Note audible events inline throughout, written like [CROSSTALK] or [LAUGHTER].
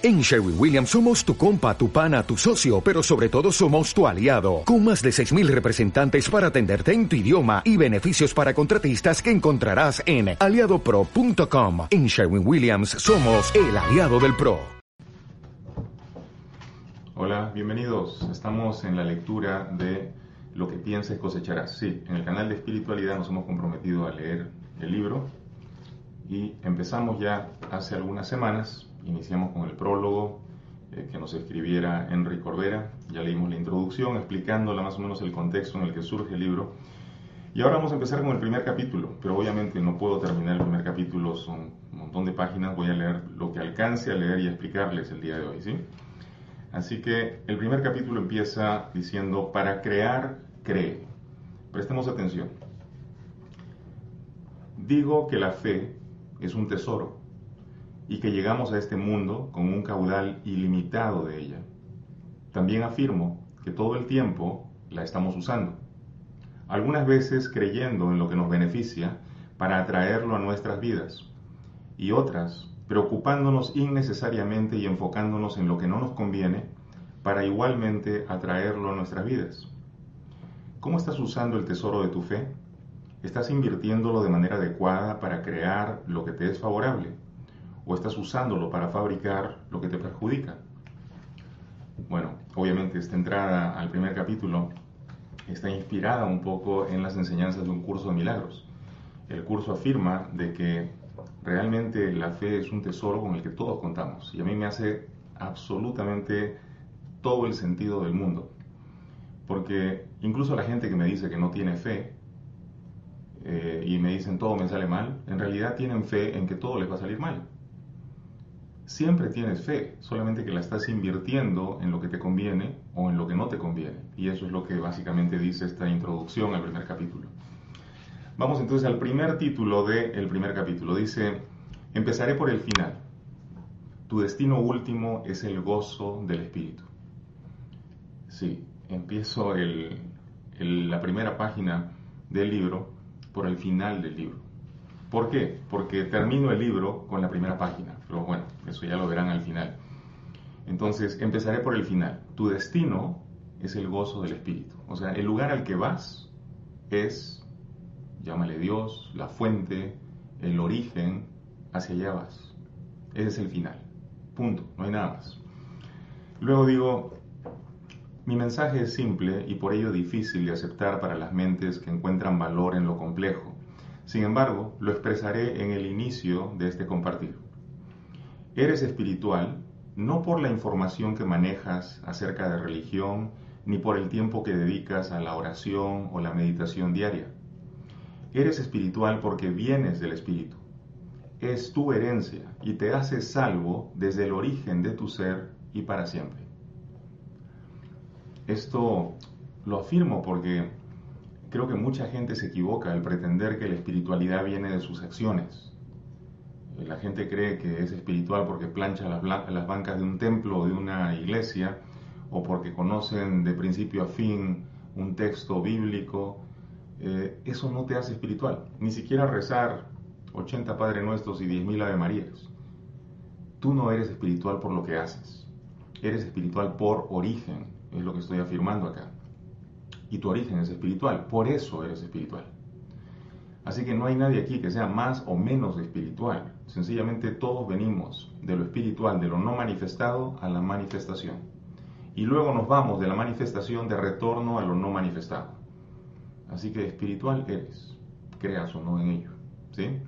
En Sherwin Williams somos tu compa, tu pana, tu socio, pero sobre todo somos tu aliado, con más de 6.000 representantes para atenderte en tu idioma y beneficios para contratistas que encontrarás en aliadopro.com. En Sherwin Williams somos el aliado del PRO. Hola, bienvenidos. Estamos en la lectura de Lo que pienses cosecharás. Sí, en el canal de espiritualidad nos hemos comprometido a leer el libro y empezamos ya hace algunas semanas iniciamos con el prólogo eh, que nos escribiera Henry Cordera. Ya leímos la introducción explicándola más o menos el contexto en el que surge el libro. Y ahora vamos a empezar con el primer capítulo, pero obviamente no puedo terminar el primer capítulo, son un montón de páginas, voy a leer lo que alcance a leer y explicarles el día de hoy, ¿sí? Así que el primer capítulo empieza diciendo, para crear, cree. Prestemos atención. Digo que la fe es un tesoro y que llegamos a este mundo con un caudal ilimitado de ella. También afirmo que todo el tiempo la estamos usando, algunas veces creyendo en lo que nos beneficia para atraerlo a nuestras vidas y otras preocupándonos innecesariamente y enfocándonos en lo que no nos conviene para igualmente atraerlo a nuestras vidas. ¿Cómo estás usando el tesoro de tu fe? ¿Estás invirtiéndolo de manera adecuada para crear lo que te es favorable? O estás usándolo para fabricar lo que te perjudica. Bueno, obviamente esta entrada al primer capítulo está inspirada un poco en las enseñanzas de un curso de milagros. El curso afirma de que realmente la fe es un tesoro con el que todos contamos y a mí me hace absolutamente todo el sentido del mundo. Porque incluso la gente que me dice que no tiene fe eh, y me dicen todo me sale mal, en realidad tienen fe en que todo les va a salir mal siempre tienes fe, solamente que la estás invirtiendo en lo que te conviene o en lo que no te conviene. Y eso es lo que básicamente dice esta introducción al primer capítulo. Vamos entonces al primer título del primer capítulo. Dice, empezaré por el final. Tu destino último es el gozo del Espíritu. Sí, empiezo la primera página del libro por el final del libro. ¿Por qué? Porque termino el libro con la primera página, pero bueno, eso ya lo verán al final. Entonces, empezaré por el final. Tu destino es el gozo del Espíritu. O sea, el lugar al que vas es, llámale Dios, la fuente, el origen, hacia allá vas. Ese es el final. Punto, no hay nada más. Luego digo, mi mensaje es simple y por ello difícil de aceptar para las mentes que encuentran valor en lo complejo sin embargo, lo expresaré en el inicio de este compartir. Eres espiritual no por la información que manejas acerca de religión, ni por el tiempo que dedicas a la oración o la meditación diaria. Eres espiritual porque vienes del Espíritu. Es tu herencia y te hace salvo desde el origen de tu ser y para siempre. Esto lo afirmo porque creo que mucha gente se equivoca al pretender que la espiritualidad viene de sus acciones. Eh, la gente cree que es espiritual porque plancha las, bancas de un templo o de una iglesia o porque conocen de principio a fin un texto bíblico. Eh, eso no te hace espiritual. Ni siquiera rezar 80 Padre Nuestros y 10.000 Ave Marías. Tú no eres espiritual por lo que haces. Eres espiritual por origen, es lo que estoy afirmando acá y tu origen es espiritual, por eso eres espiritual. Así que no hay nadie aquí que sea más o menos espiritual, sencillamente todos venimos de lo espiritual, de lo no manifestado a la manifestación. Y luego nos vamos de la manifestación de retorno a lo no manifestado. Así que espiritual eres, creas o no en ello. ¿sí?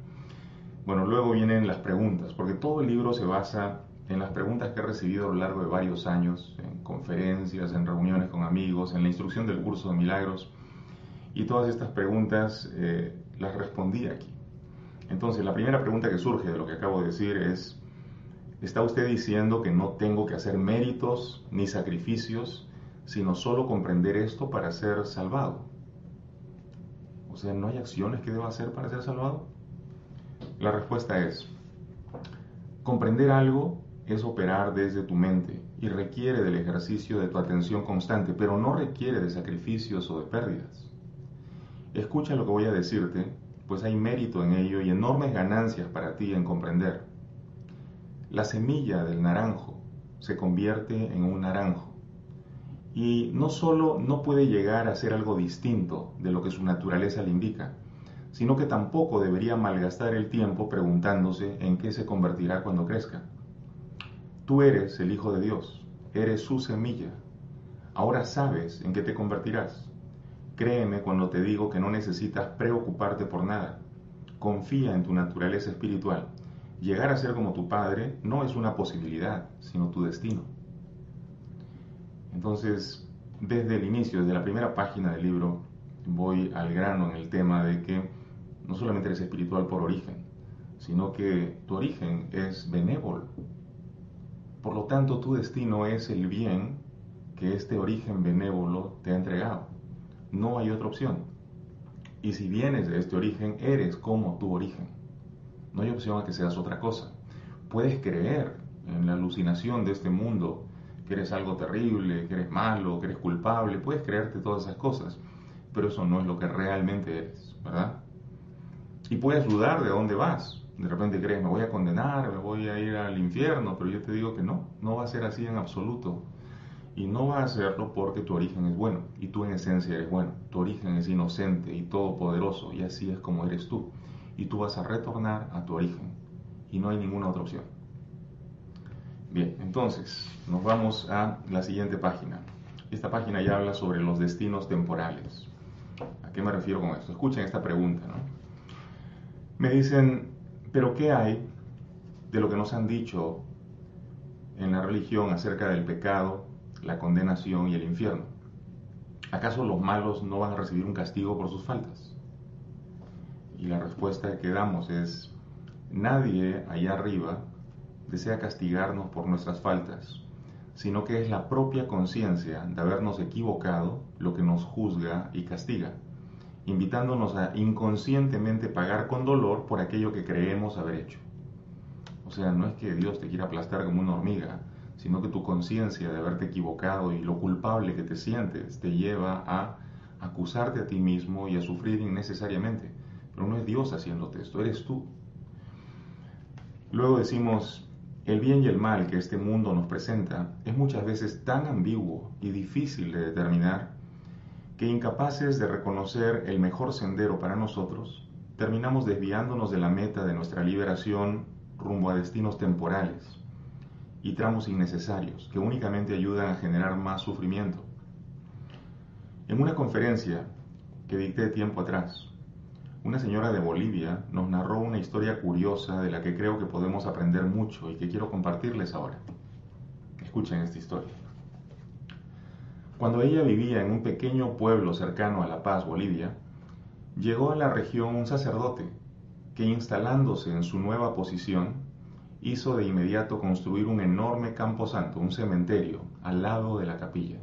Bueno, luego vienen las preguntas, porque todo el libro se basa en las preguntas que he recibido a lo largo de varios años, en conferencias, en reuniones con amigos, en la instrucción del curso de milagros, y todas estas preguntas eh, las respondí aquí. Entonces, la primera pregunta que surge de lo que acabo de decir es, ¿está usted diciendo que no tengo que hacer méritos ni sacrificios, sino solo comprender esto para ser salvado? O sea, ¿no hay acciones que deba hacer para ser salvado? La respuesta es, comprender algo es operar desde tu mente y requiere del ejercicio de tu atención constante, pero no requiere de sacrificios o de pérdidas. Escucha lo que voy a decirte, pues hay mérito en ello y enormes ganancias para ti en comprender. La semilla del naranjo se convierte en un naranjo. Y no solo no puede llegar a ser algo distinto de lo que su naturaleza le indica, sino que tampoco debería malgastar el tiempo preguntándose en qué se convertirá cuando crezca. Tú eres el Hijo de Dios, eres su semilla. Ahora sabes en qué te convertirás. Créeme cuando te digo que no necesitas preocuparte por nada. Confía en tu naturaleza espiritual. Llegar a ser como tu Padre no es una posibilidad, sino tu destino. Entonces, desde el inicio, desde la primera página del libro, voy al grano en el tema de que no solamente eres espiritual por origen, sino que tu origen es benévolo. Por lo tanto, tu destino es el bien que este origen benévolo te ha entregado. No hay otra opción. Y si vienes de este origen, eres como tu origen. No hay opción a que seas otra cosa. Puedes creer en la alucinación de este mundo, que eres algo terrible, que eres malo, que eres culpable, puedes creerte todas esas cosas, pero eso no es lo que realmente eres, ¿verdad? Y puedes dudar de dónde vas. De repente crees, me voy a condenar, me voy a ir al infierno, pero yo te digo que no, no va a ser así en absoluto. Y no va a hacerlo porque tu origen es bueno y tú en esencia eres bueno. Tu origen es inocente y todopoderoso y así es como eres tú. Y tú vas a retornar a tu origen y no hay ninguna otra opción. Bien, entonces nos vamos a la siguiente página. Esta página ya habla sobre los destinos temporales. ¿A qué me refiero con esto? Escuchen esta pregunta, ¿no? Me dicen, pero ¿qué hay de lo que nos han dicho en la religión acerca del pecado, la condenación y el infierno? ¿Acaso los malos no van a recibir un castigo por sus faltas? Y la respuesta que damos es, nadie allá arriba desea castigarnos por nuestras faltas, sino que es la propia conciencia de habernos equivocado lo que nos juzga y castiga invitándonos a inconscientemente pagar con dolor por aquello que creemos haber hecho. O sea, no es que Dios te quiera aplastar como una hormiga, sino que tu conciencia de haberte equivocado y lo culpable que te sientes te lleva a acusarte a ti mismo y a sufrir innecesariamente. Pero no es Dios haciéndote esto, eres tú. Luego decimos, el bien y el mal que este mundo nos presenta es muchas veces tan ambiguo y difícil de determinar que incapaces de reconocer el mejor sendero para nosotros, terminamos desviándonos de la meta de nuestra liberación rumbo a destinos temporales y tramos innecesarios que únicamente ayudan a generar más sufrimiento. En una conferencia que dicté tiempo atrás, una señora de Bolivia nos narró una historia curiosa de la que creo que podemos aprender mucho y que quiero compartirles ahora. Escuchen esta historia. Cuando ella vivía en un pequeño pueblo cercano a La Paz, Bolivia, llegó a la región un sacerdote que instalándose en su nueva posición, hizo de inmediato construir un enorme camposanto, un cementerio, al lado de la capilla.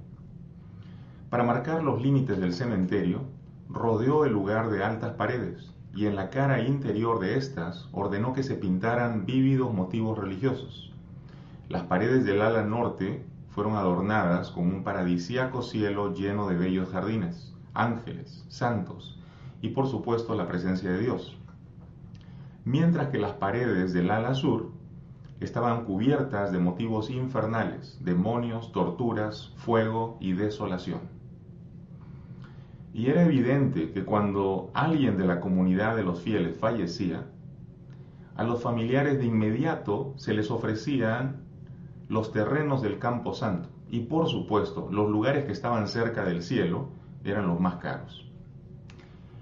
Para marcar los límites del cementerio, rodeó el lugar de altas paredes y en la cara interior de estas ordenó que se pintaran vívidos motivos religiosos. Las paredes del ala norte fueron adornadas con un paradisíaco cielo lleno de bellos jardines, ángeles, santos y por supuesto la presencia de Dios. Mientras que las paredes del ala sur estaban cubiertas de motivos infernales, demonios, torturas, fuego y desolación. Y era evidente que cuando alguien de la comunidad de los fieles fallecía, a los familiares de inmediato se les ofrecían los terrenos del Campo Santo y por supuesto los lugares que estaban cerca del cielo eran los más caros.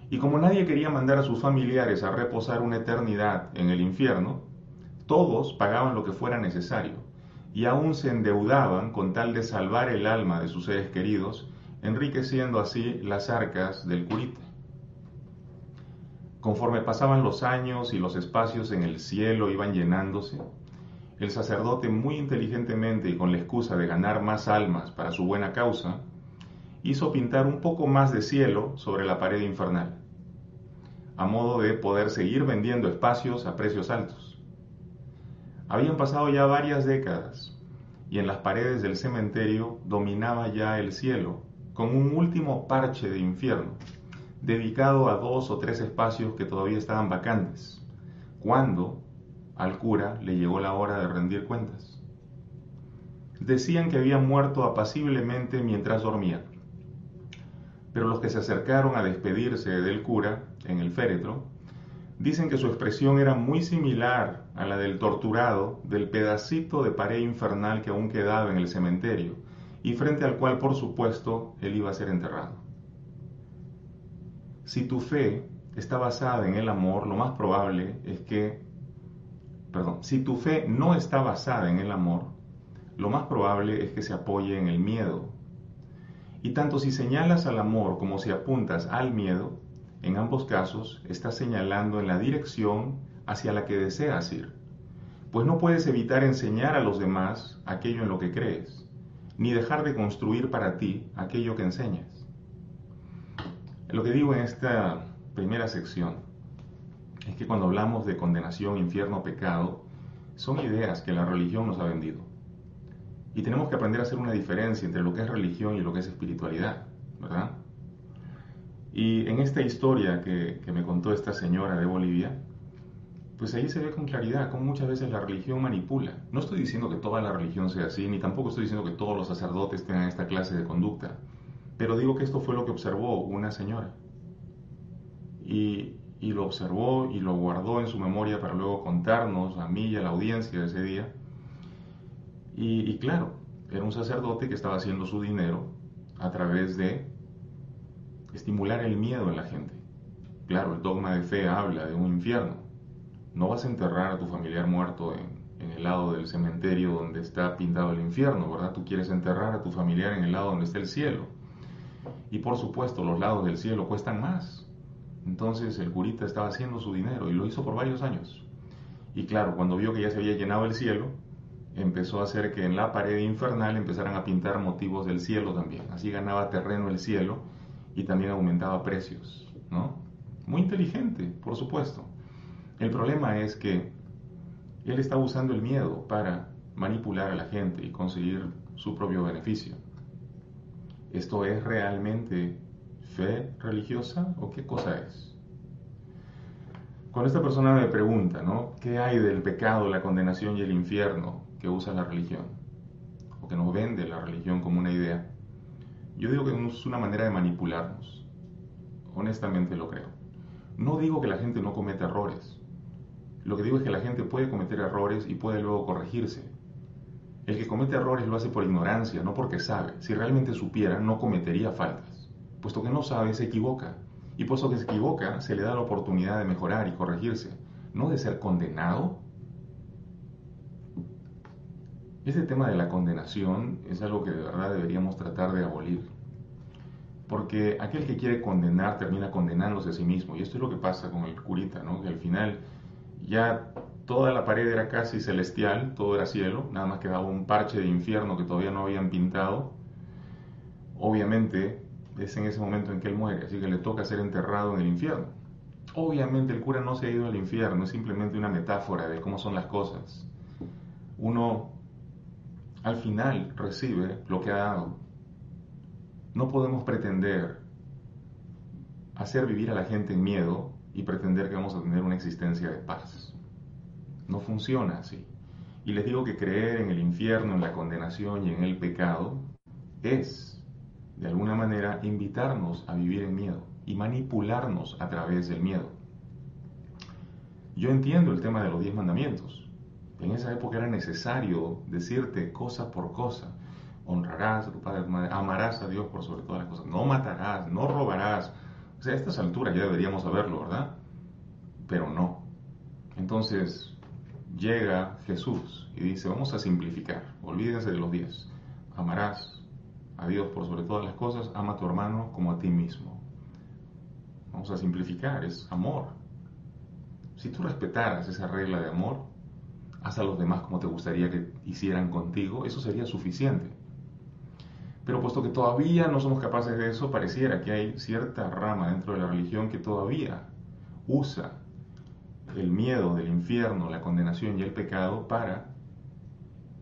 Y como nadie quería mandar a sus familiares a reposar una eternidad en el infierno, todos pagaban lo que fuera necesario y aún se endeudaban con tal de salvar el alma de sus seres queridos, enriqueciendo así las arcas del curita. Conforme pasaban los años y los espacios en el cielo iban llenándose, el sacerdote muy inteligentemente y con la excusa de ganar más almas para su buena causa, hizo pintar un poco más de cielo sobre la pared infernal, a modo de poder seguir vendiendo espacios a precios altos. Habían pasado ya varias décadas y en las paredes del cementerio dominaba ya el cielo con un último parche de infierno, dedicado a dos o tres espacios que todavía estaban vacantes, cuando al cura le llegó la hora de rendir cuentas. decían que había muerto apaciblemente mientras dormía. Pero los que se acercaron a despedirse del cura en el féretro dicen que su expresión era muy similar a la del torturado del pedacito de pared infernal que aún quedaba en el cementerio y frente al cual, por supuesto, él iba a ser enterrado. Si tu fe está basada en el amor, lo más probable es que, si tu fe no está basada en el amor, lo más probable es que se apoye en el miedo. Y tanto si señalas al amor como si apuntas al miedo, en ambos casos estás señalando en la dirección hacia la que deseas ir, pues no puedes evitar enseñar a los demás aquello en lo que crees, ni dejar de construir para ti aquello que enseñas. Lo que digo en esta primera sección es que cuando hablamos de condenación, infierno, pecado, son ideas que la religión nos ha vendido. Y tenemos que aprender a hacer una diferencia entre lo que es religión y lo que es espiritualidad, ¿verdad? Y en esta historia que, me contó esta señora de Bolivia, pues ahí se ve con claridad cómo muchas veces la religión manipula. No estoy diciendo que toda la religión sea así, ni tampoco estoy diciendo que todos los sacerdotes tengan esta clase de conducta, pero digo que esto fue lo que observó una señora. Y, y lo observó y lo guardó en su memoria para luego contarnos a mí y a la audiencia ese día. Y claro, era un sacerdote que estaba haciendo su dinero a través de estimular el miedo en la gente. Claro, el dogma de fe habla de un infierno. No vas a enterrar a tu familiar muerto en, el lado del cementerio donde está pintado el infierno, ¿verdad? Tú quieres enterrar a tu familiar en el lado donde está el cielo. Y por supuesto, los lados del cielo cuestan más. Entonces el curita estaba haciendo su dinero y lo hizo por varios años. Y claro, cuando vio que ya se había llenado el cielo, empezó a hacer que en la pared infernal empezaran a pintar motivos del cielo también. Así ganaba terreno el cielo y también aumentaba precios, ¿no? Muy inteligente, por supuesto. El problema es que él está usando el miedo para manipular a la gente y conseguir su propio beneficio. ¿Esto es realmente fe religiosa o qué cosa es? Cuando esta persona me pregunta, ¿no? ¿Qué hay del pecado, la condenación y el infierno que usa la religión? O que nos vende la religión como una idea. Yo digo que es una manera de manipularnos. Honestamente lo creo. No digo que la gente no cometa errores. Lo que digo es que la gente puede cometer errores y puede luego corregirse. El que comete errores lo hace por ignorancia, no porque sabe. Si realmente supiera, no cometería faltas. Puesto que no sabe, se equivoca. Y puesto que se equivoca, se le da la oportunidad de mejorar y corregirse, no de ser condenado este tema de la condenación es algo que de verdad deberíamos tratar de abolir. Porque aquel que quiere condenar termina condenándose a sí mismo. Y esto es lo que pasa con el curita, ¿no? Que al final ya toda la pared era casi celestial, todo era cielo, nada más quedaba un parche de infierno que todavía no habían pintado. Obviamente es en ese momento en que él muere, así que le toca ser enterrado en el infierno. Obviamente el cura no se ha ido al infierno, es simplemente una metáfora de cómo son las cosas. Uno al final recibe lo que ha dado. No podemos pretender hacer vivir a la gente en miedo y pretender que vamos a tener una existencia de paz. No funciona así. Y les digo que creer en el infierno, en la condenación y en el pecado es, de alguna manera, invitarnos a vivir en miedo y manipularnos a través del miedo. Yo entiendo el tema de los diez mandamientos. En esa época era necesario decirte cosa por cosa. Honrarás a tu padre, amarás a Dios por sobre todas las cosas, no matarás, no robarás. O sea, a estas alturas ya deberíamos saberlo, ¿verdad? Pero no. Entonces llega Jesús y dice, vamos a simplificar, olvídense de los diez. Amarás a Dios por sobre todas las cosas, ama a tu hermano como a ti mismo. Vamos a simplificar, es amor. Si tú respetaras esa regla de amor, haz a los demás como te gustaría que hicieran contigo, eso sería suficiente. Pero puesto que todavía no somos capaces de eso, pareciera que hay cierta rama dentro de la religión que todavía usa el miedo del infierno, la condenación y el pecado para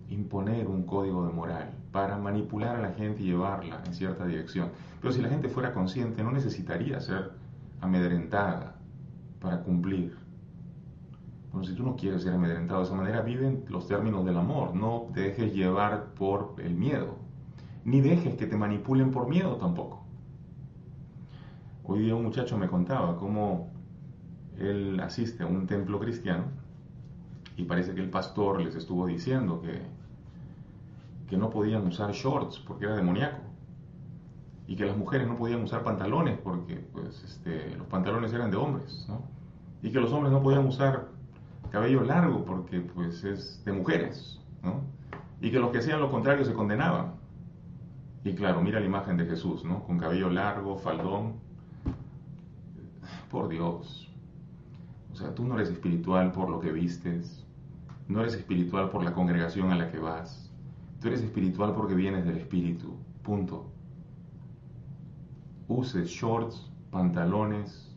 imponer un código de moral, para manipular a la gente y llevarla en cierta dirección. Pero si la gente fuera consciente, no necesitaría ser amedrentada para cumplir Bueno, si tú no quieres ser amedrentado de esa manera, vive en los términos del amor. No te dejes llevar por el miedo. Ni dejes que te manipulen por miedo tampoco. Hoy día un muchacho me contaba cómo él asiste a un templo cristiano y parece que el pastor les estuvo diciendo que, que no podían usar shorts porque era demoníaco y que las mujeres no podían usar pantalones porque pues, este, los pantalones eran de hombres, y que los hombres no podían usar cabello largo porque pues es de mujeres, y que los que hacían lo contrario se condenaban. Y claro, mira la imagen de Jesús, ¿no? Con cabello largo, faldón. Por Dios. O sea, tú no eres espiritual por lo que vistes, no eres espiritual por la congregación a la que vas, tú eres espiritual porque vienes del Espíritu, punto. Uses shorts, pantalones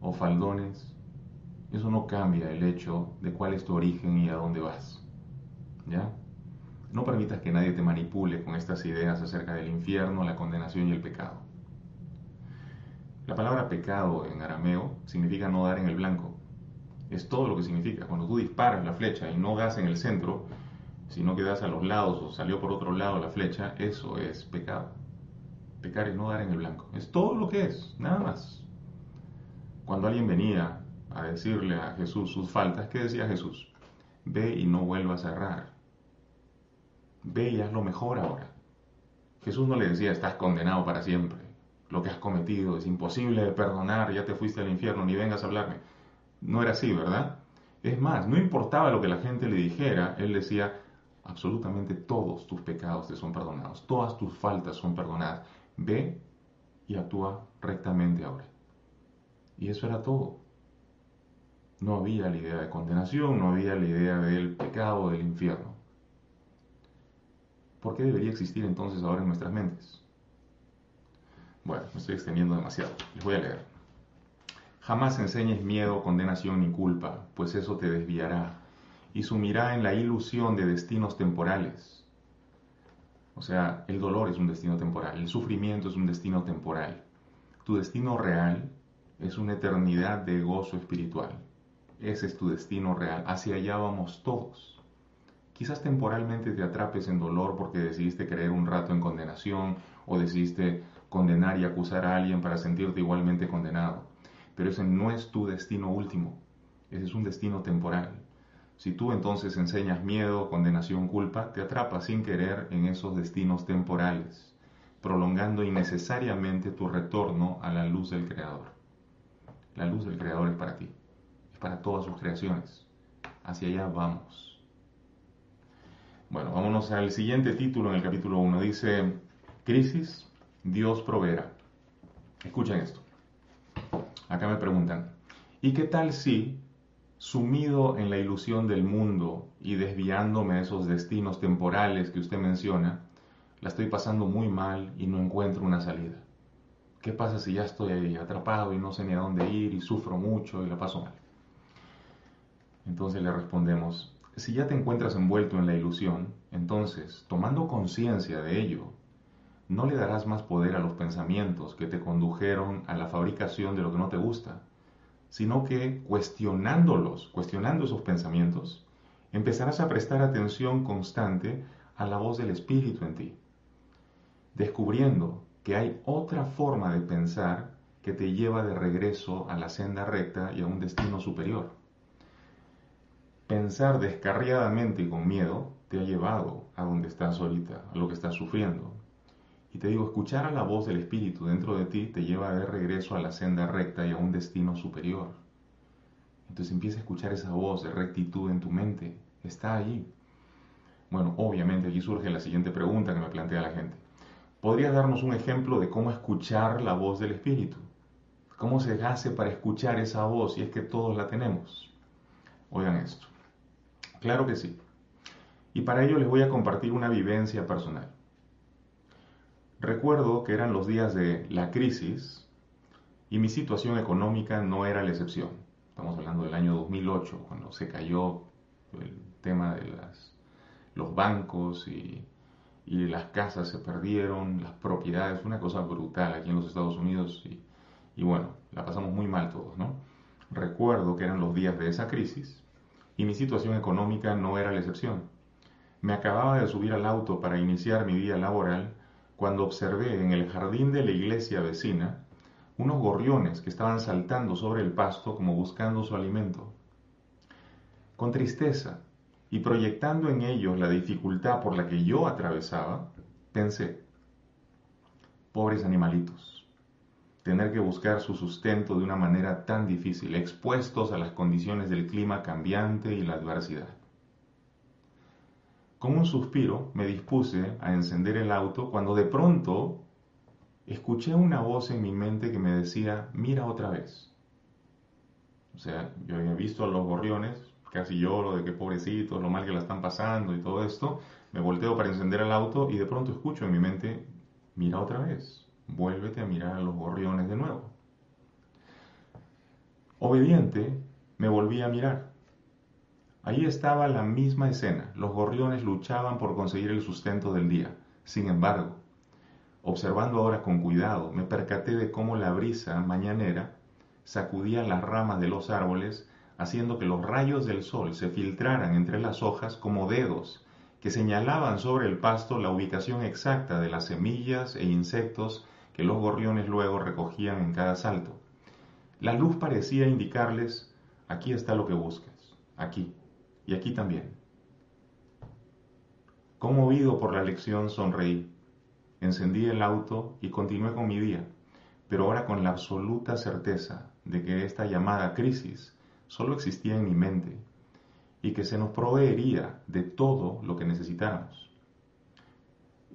o faldones, eso no cambia el hecho de cuál es tu origen y a dónde vas. ¿Ya? No permitas que nadie te manipule con estas ideas acerca del infierno, la condenación y el pecado. La palabra pecado en arameo significa no dar en el blanco. Es todo lo que significa. Cuando tú disparas la flecha y no das en el centro, sino que das a los lados o salió por otro lado la flecha, eso es pecado. Pecar es no dar en el blanco. Es todo lo que es, nada más. Cuando alguien venía a decirle a Jesús sus faltas, ¿qué decía Jesús? Ve y no vuelvas a errar ve y haz lo mejor ahora. Jesús no le decía, estás condenado para siempre, lo que has cometido es imposible de perdonar, ya te fuiste al infierno, ni vengas a hablarme. No era así, ¿verdad? Es más, no importaba lo que la gente le dijera, él decía, absolutamente todos tus pecados te son perdonados, todas tus faltas son perdonadas. Ve y actúa rectamente ahora. Y eso era todo. No había la idea de condenación, no había la idea del pecado, del infierno. ¿Por qué debería existir entonces ahora en nuestras mentes? Bueno, me estoy extendiendo demasiado. Les voy a leer. Jamás enseñes miedo, condenación ni culpa, pues eso te desviará y sumirá en la ilusión de destinos temporales. O sea, el dolor es un destino temporal, el sufrimiento es un destino temporal. Tu destino real es una eternidad de gozo espiritual. Ese es tu destino real. Hacia allá vamos todos. Quizás temporalmente te atrapes en dolor porque decidiste creer un rato en condenación o decidiste condenar y acusar a alguien para sentirte igualmente condenado. Pero ese no es tu destino último, ese es un destino temporal. Si tú entonces enseñas miedo, condenación, culpa, te atrapas sin querer en esos destinos temporales, prolongando innecesariamente tu retorno a la luz del Creador. La luz del Creador es para ti, es para todas sus creaciones. Hacia allá vamos. Bueno, vámonos al siguiente título en el capítulo 1. Dice, crisis, Dios proveerá. Escuchen esto. Acá me preguntan, ¿y qué tal si, sumido en la ilusión del mundo y desviándome a esos destinos temporales que usted menciona, la estoy pasando muy mal y no encuentro una salida? ¿Qué pasa si ya estoy ahí atrapado y no sé ni a dónde ir y sufro mucho y la paso mal? Entonces le respondemos, si ya te encuentras envuelto en la ilusión, entonces, tomando conciencia de ello, no le darás más poder a los pensamientos que te condujeron a la fabricación de lo que no te gusta, sino que cuestionándolos, cuestionando esos pensamientos, empezarás a prestar atención constante a la voz del Espíritu en ti, descubriendo que hay otra forma de pensar que te lleva de regreso a la senda recta y a un destino superior. Pensar descarriadamente y con miedo te ha llevado a donde estás ahorita, a lo que estás sufriendo. Y te digo, escuchar a la voz del Espíritu dentro de ti te lleva de regreso a la senda recta y a un destino superior. Entonces empieza a escuchar esa voz de rectitud en tu mente. Está allí. Bueno, obviamente aquí surge la siguiente pregunta que me plantea la gente. ¿Podrías darnos un ejemplo de cómo escuchar la voz del Espíritu? ¿Cómo se hace para escuchar esa voz si es que todos la tenemos? Oigan esto. Claro que sí. Y para ello les voy a compartir una vivencia personal. Recuerdo que eran los días de la crisis y mi situación económica no era la excepción. Estamos hablando del año 2008, cuando se cayó el tema de las, los bancos y, las casas se perdieron, las propiedades, una cosa brutal aquí en los Estados Unidos y, y bueno, la pasamos muy mal todos, ¿no? Recuerdo que eran los días de esa crisis y mi situación económica no era la excepción. Me acababa de subir al auto para iniciar mi día laboral cuando observé en el jardín de la iglesia vecina unos gorriones que estaban saltando sobre el pasto como buscando su alimento. Con tristeza y proyectando en ellos la dificultad por la que yo atravesaba, pensé, pobres animalitos, tener que buscar su sustento de una manera tan difícil, expuestos a las condiciones del clima cambiante y la adversidad. Con un suspiro me dispuse a encender el auto cuando de pronto escuché una voz en mi mente que me decía, mira otra vez. O sea, yo había visto a los gorriones, casi lloro de qué pobrecitos, lo mal que la están pasando y todo esto. Me volteo para encender el auto y de pronto escucho en mi mente, mira otra vez, vuélvete a mirar a los gorriones de nuevo. Obediente, me volví a mirar. Ahí estaba la misma escena. Los gorriones luchaban por conseguir el sustento del día. Sin embargo, Observando ahora con cuidado, me percaté de cómo la brisa mañanera sacudía las ramas de los árboles, haciendo que los rayos del sol se filtraran entre las hojas como dedos que señalaban sobre el pasto la ubicación exacta de las semillas e insectos que los gorriones luego recogían en cada salto. La luz parecía indicarles, aquí está lo que buscas, aquí, y aquí también. Conmovido por la lección, sonreí encendí el auto y continué con mi día, pero ahora con la absoluta certeza de que esta llamada crisis solo existía en mi mente y que se nos proveería de todo lo que necesitáramos.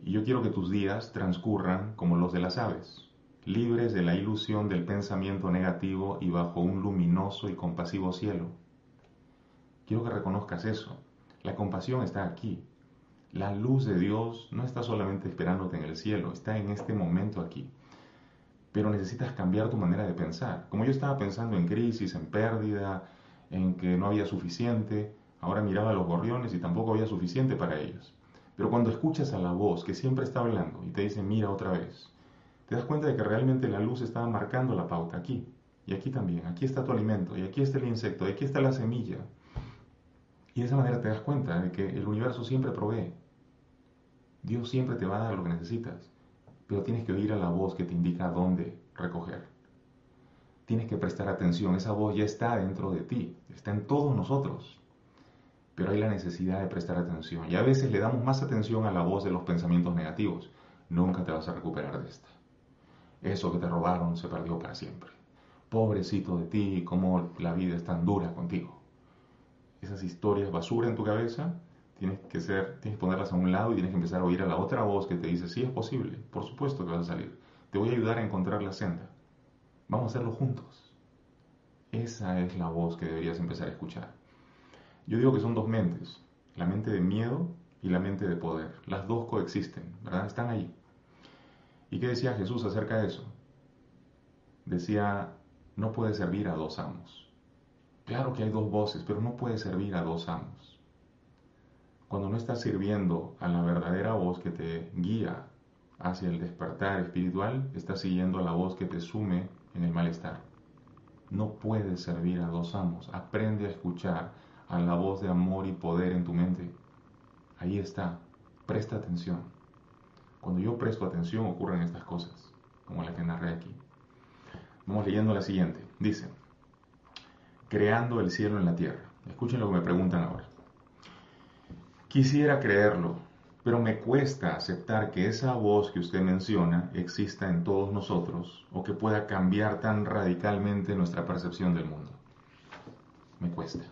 Y yo quiero que tus días transcurran como los de las aves, libres de la ilusión del pensamiento negativo y bajo un luminoso y compasivo cielo. Quiero que reconozcas eso. La compasión está aquí, la luz de Dios no está solamente esperándote en el cielo, está en este momento aquí. Pero necesitas cambiar tu manera de pensar. Como yo estaba pensando en crisis, en pérdida, en que no había suficiente, ahora miraba a los gorriones y tampoco había suficiente para ellos. Pero cuando escuchas a la voz que siempre está hablando y te dice mira otra vez, te das cuenta de que realmente la luz estaba marcando la pauta aquí. Y aquí también, aquí está tu alimento, y aquí está el insecto, y aquí está la semilla. Y de esa manera te das cuenta de que el universo siempre provee. Dios siempre te va a dar lo que necesitas, pero tienes que oír a la voz que te indica dónde recoger. Tienes que prestar atención, esa voz ya está dentro de ti, está en todos nosotros, pero hay la necesidad de prestar atención. Y a veces le damos más atención a la voz de los pensamientos negativos. Nunca te vas a recuperar de esta. Eso que te robaron se perdió para siempre. Pobrecito de ti, cómo la vida es tan dura contigo. Esas historias basura en tu cabeza tienes que ser, tienes ponerlas a un lado y tienes que empezar a oír a la otra voz que te dice, sí es posible, por supuesto que vas a salir, te voy a ayudar a encontrar la senda, vamos a hacerlo juntos. Esa es la voz que deberías empezar a escuchar. Yo digo que son dos mentes, la mente de miedo y la mente de poder. Las dos coexisten, ¿verdad? Están ahí. ¿Y qué decía Jesús acerca de eso? Decía, no puede servir a dos amos. Claro que hay dos voces, pero no puede servir a dos amos. Cuando no estás sirviendo a la verdadera voz que te guía hacia el despertar espiritual, estás siguiendo a la voz que te sume en el malestar. No puedes servir a dos amos. Aprende a escuchar a la voz de amor y poder en tu mente. Ahí está. Presta atención. Cuando yo presto atención ocurren estas cosas, como la que narré aquí. Vamos leyendo la siguiente. Dice, creando el cielo en la tierra. Escuchen lo que me preguntan ahora. Quisiera creerlo, pero me cuesta aceptar que esa voz que usted menciona exista en todos nosotros o que pueda cambiar tan radicalmente nuestra percepción del mundo. Me cuesta.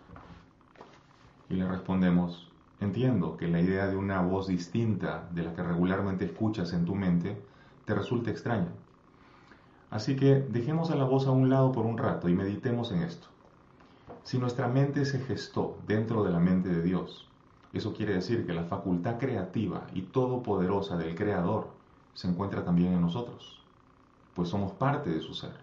Y le respondemos, entiendo que la idea de una voz distinta de la que regularmente escuchas en tu mente te resulta extraña. Así que dejemos a la voz a un lado por un rato y meditemos en esto. Si nuestra mente se gestó dentro de la mente de Dios, eso quiere decir que la facultad creativa y todopoderosa del Creador se encuentra también en nosotros, pues somos parte de su ser.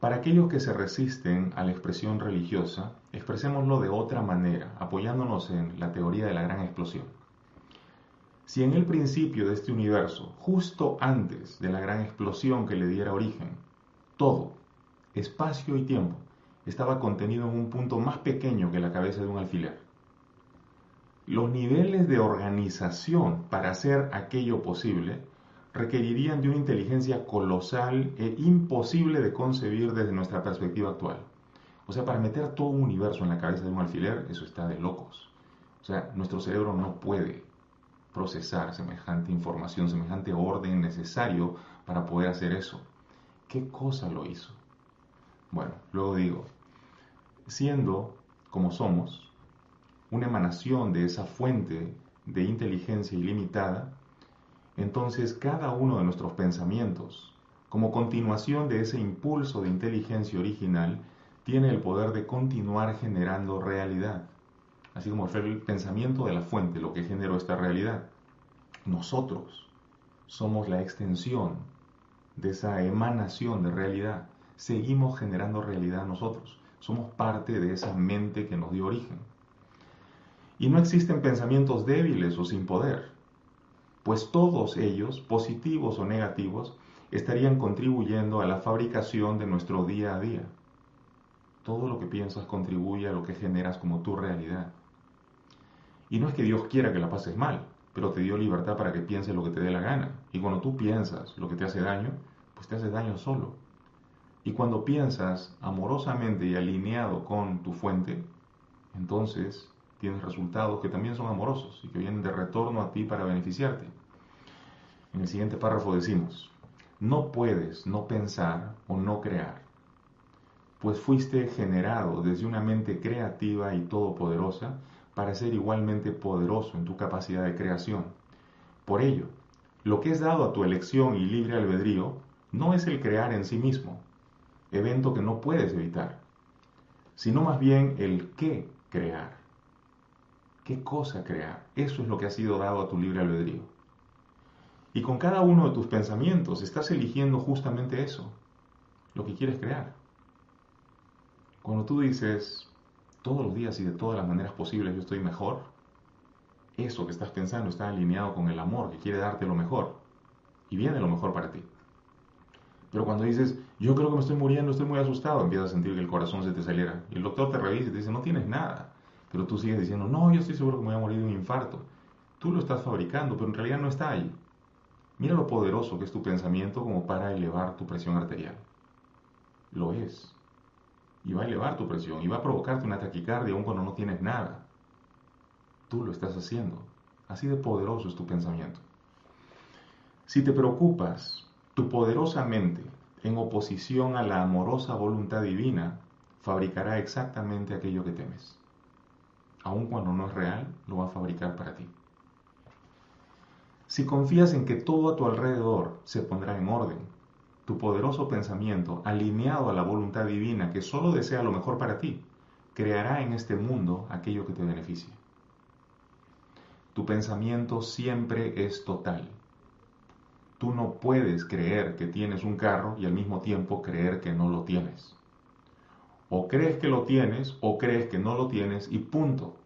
Para aquellos que se resisten a la expresión religiosa, expresémoslo de otra manera, apoyándonos en la teoría de la gran explosión. Si en el principio de este universo, justo antes de la gran explosión que le diera origen, todo, espacio y tiempo, estaba contenido en un punto más pequeño que la cabeza de un alfiler. Los niveles de organización para hacer aquello posible requerirían de una inteligencia colosal e imposible de concebir desde nuestra perspectiva actual. O sea, para meter todo un universo en la cabeza de un alfiler, eso está de locos. O sea, nuestro cerebro no puede procesar semejante información, semejante orden necesario para poder hacer eso. ¿Qué cosa lo hizo? Bueno, luego digo, siendo como somos, una emanación de esa fuente de inteligencia ilimitada, entonces cada uno de nuestros pensamientos, como continuación de ese impulso de inteligencia original, tiene el poder de continuar generando realidad así como fue el pensamiento de la fuente lo que generó esta realidad. Nosotros somos la extensión de esa emanación de realidad. Seguimos generando realidad nosotros. Somos parte de esa mente que nos dio origen. Y no existen pensamientos débiles o sin poder, pues todos ellos, positivos o negativos, estarían contribuyendo a la fabricación de nuestro día a día. Todo lo que piensas contribuye a lo que generas como tu realidad. Y no es que Dios quiera que la pases mal, pero te dio libertad para que pienses lo que te dé la gana. Y cuando tú piensas lo que te hace daño, pues te hace daño solo. Y cuando piensas amorosamente y alineado con tu fuente, entonces tienes resultados que también son amorosos y que vienen de retorno a ti para beneficiarte. En el siguiente párrafo decimos, no puedes no pensar o no crear, pues fuiste generado desde una mente creativa y todopoderosa para ser igualmente poderoso en tu capacidad de creación. Por ello, lo que es dado a tu elección y libre albedrío no es el crear en sí mismo, evento que no puedes evitar, sino más bien el qué crear. ¿Qué cosa crear? Eso es lo que ha sido dado a tu libre albedrío. Y con cada uno de tus pensamientos estás eligiendo justamente eso, lo que quieres crear. Cuando tú dices, todos los días y de todas las maneras posibles yo estoy mejor, eso que estás pensando está alineado con el amor que quiere darte lo mejor y viene lo mejor para ti. Pero cuando dices, yo creo que me estoy muriendo, estoy muy asustado, empiezas a sentir que el corazón se te acelera. El doctor te revisa y te dice, no tienes nada. Pero tú sigues diciendo, no, yo estoy seguro que me voy a morir de un infarto. Tú lo estás fabricando, pero en realidad no está ahí. Mira lo poderoso que es tu pensamiento como para elevar tu presión arterial. Lo es y va a elevar tu presión y va a provocarte una taquicardia aun cuando no tienes nada. Tú lo estás haciendo. Así de poderoso es tu pensamiento. Si te preocupas, tu poderosa mente, en oposición a la amorosa voluntad divina, fabricará exactamente aquello que temes. Aun cuando no es real, lo va a fabricar para ti. Si confías en que todo a tu alrededor se pondrá en orden, tu poderoso pensamiento, alineado a la voluntad divina que solo desea lo mejor para ti, creará en este mundo aquello que te beneficie. Tu pensamiento siempre es total. Tú no puedes creer que tienes un carro y al mismo tiempo creer que no lo tienes. O crees que lo tienes o crees que no lo tienes y punto.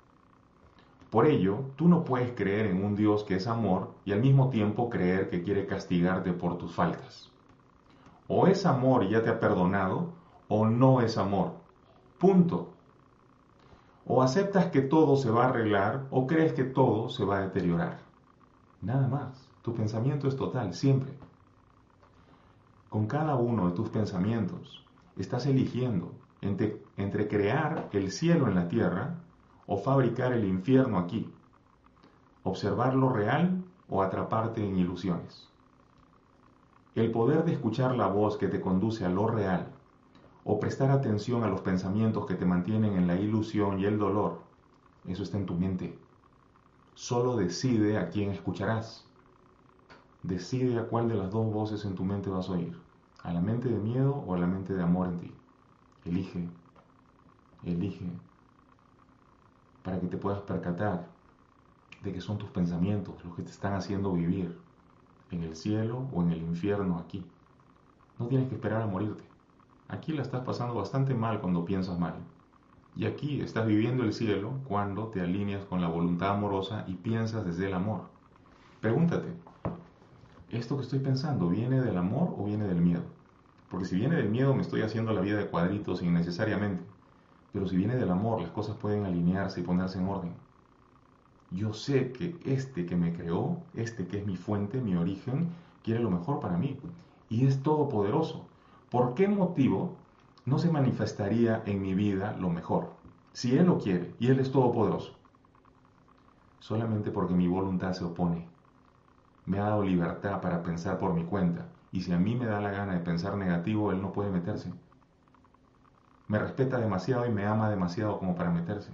Por ello, tú no puedes creer en un Dios que es amor y al mismo tiempo creer que quiere castigarte por tus faltas. O es amor y ya te ha perdonado, o no es amor. Punto. O aceptas que todo se va a arreglar, o crees que todo se va a deteriorar. Nada más. Tu pensamiento es total, siempre. Con cada uno de tus pensamientos estás eligiendo entre, crear el cielo en la tierra o fabricar el infierno aquí. Observar lo real o atraparte en ilusiones. El poder de escuchar la voz que te conduce a lo real o prestar atención a los pensamientos que te mantienen en la ilusión y el dolor, eso está en tu mente. Solo decide a quién escucharás. Decide a cuál de las dos voces en tu mente vas a oír, a la mente de miedo o a la mente de amor en ti. Elige, elige, para que te puedas percatar de que son tus pensamientos los que te están haciendo vivir en el cielo o en el infierno aquí. No tienes que esperar a morirte. Aquí la estás pasando bastante mal cuando piensas mal. Y aquí estás viviendo el cielo cuando te alineas con la voluntad amorosa y piensas desde el amor. Pregúntate, ¿esto que estoy pensando viene del amor o viene del miedo? Porque si viene del miedo me estoy haciendo la vida de cuadritos innecesariamente. Pero si viene del amor, las cosas pueden alinearse y ponerse en orden. Yo sé que este que me creó, este que es mi fuente, mi origen, quiere lo mejor para mí. Y es todopoderoso. ¿Por qué motivo no se manifestaría en mi vida lo mejor? Si Él lo quiere y Él es todopoderoso. Solamente porque mi voluntad se opone. Me ha dado libertad para pensar por mi cuenta. Y si a mí me da la gana de pensar negativo, Él no puede meterse. Me respeta demasiado y me ama demasiado como para meterse.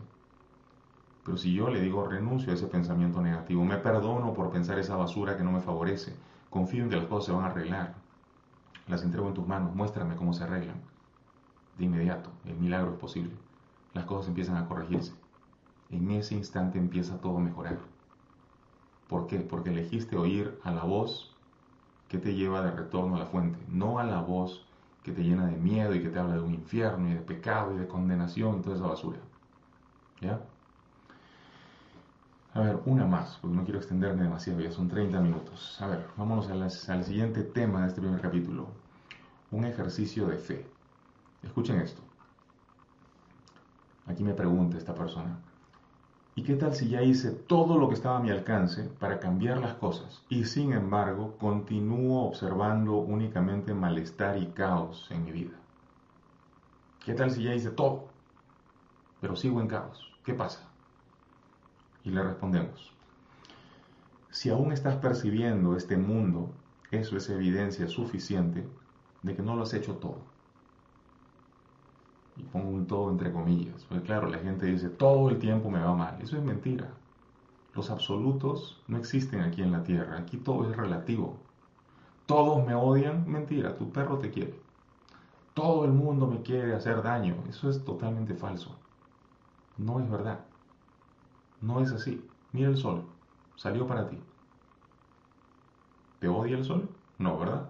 Pero si yo le digo renuncio a ese pensamiento negativo, me perdono por pensar esa basura que no me favorece, confío en que las cosas se van a arreglar, las entrego en tus manos, muéstrame cómo se arreglan. De inmediato, el milagro es posible. Las cosas empiezan a corregirse. En ese instante empieza todo a mejorar. ¿Por qué? Porque elegiste oír a la voz que te lleva de retorno a la fuente, no a la voz que te llena de miedo y que te habla de un infierno y de pecado y de condenación y toda esa basura. ¿Ya? A ver, una más, porque no quiero extenderme demasiado, ya son 30 minutos. A ver, vámonos al siguiente tema de este primer capítulo. Un ejercicio de fe. Escuchen esto. Aquí me pregunta esta persona. ¿Y qué tal si ya hice todo lo que estaba a mi alcance para cambiar las cosas y sin embargo continúo observando únicamente malestar y caos en mi vida? ¿Qué tal si ya hice todo, pero sigo en caos? ¿Qué pasa? Y le respondemos, si aún estás percibiendo este mundo, eso es evidencia suficiente de que no lo has hecho todo. Y pongo un todo entre comillas. Porque claro, la gente dice, todo el tiempo me va mal. Eso es mentira. Los absolutos no existen aquí en la tierra. Aquí todo es relativo. Todos me odian. Mentira, tu perro te quiere. Todo el mundo me quiere hacer daño. Eso es totalmente falso. No es verdad. No es así. Mira el sol. Salió para ti. ¿Te odia el sol? No, ¿verdad?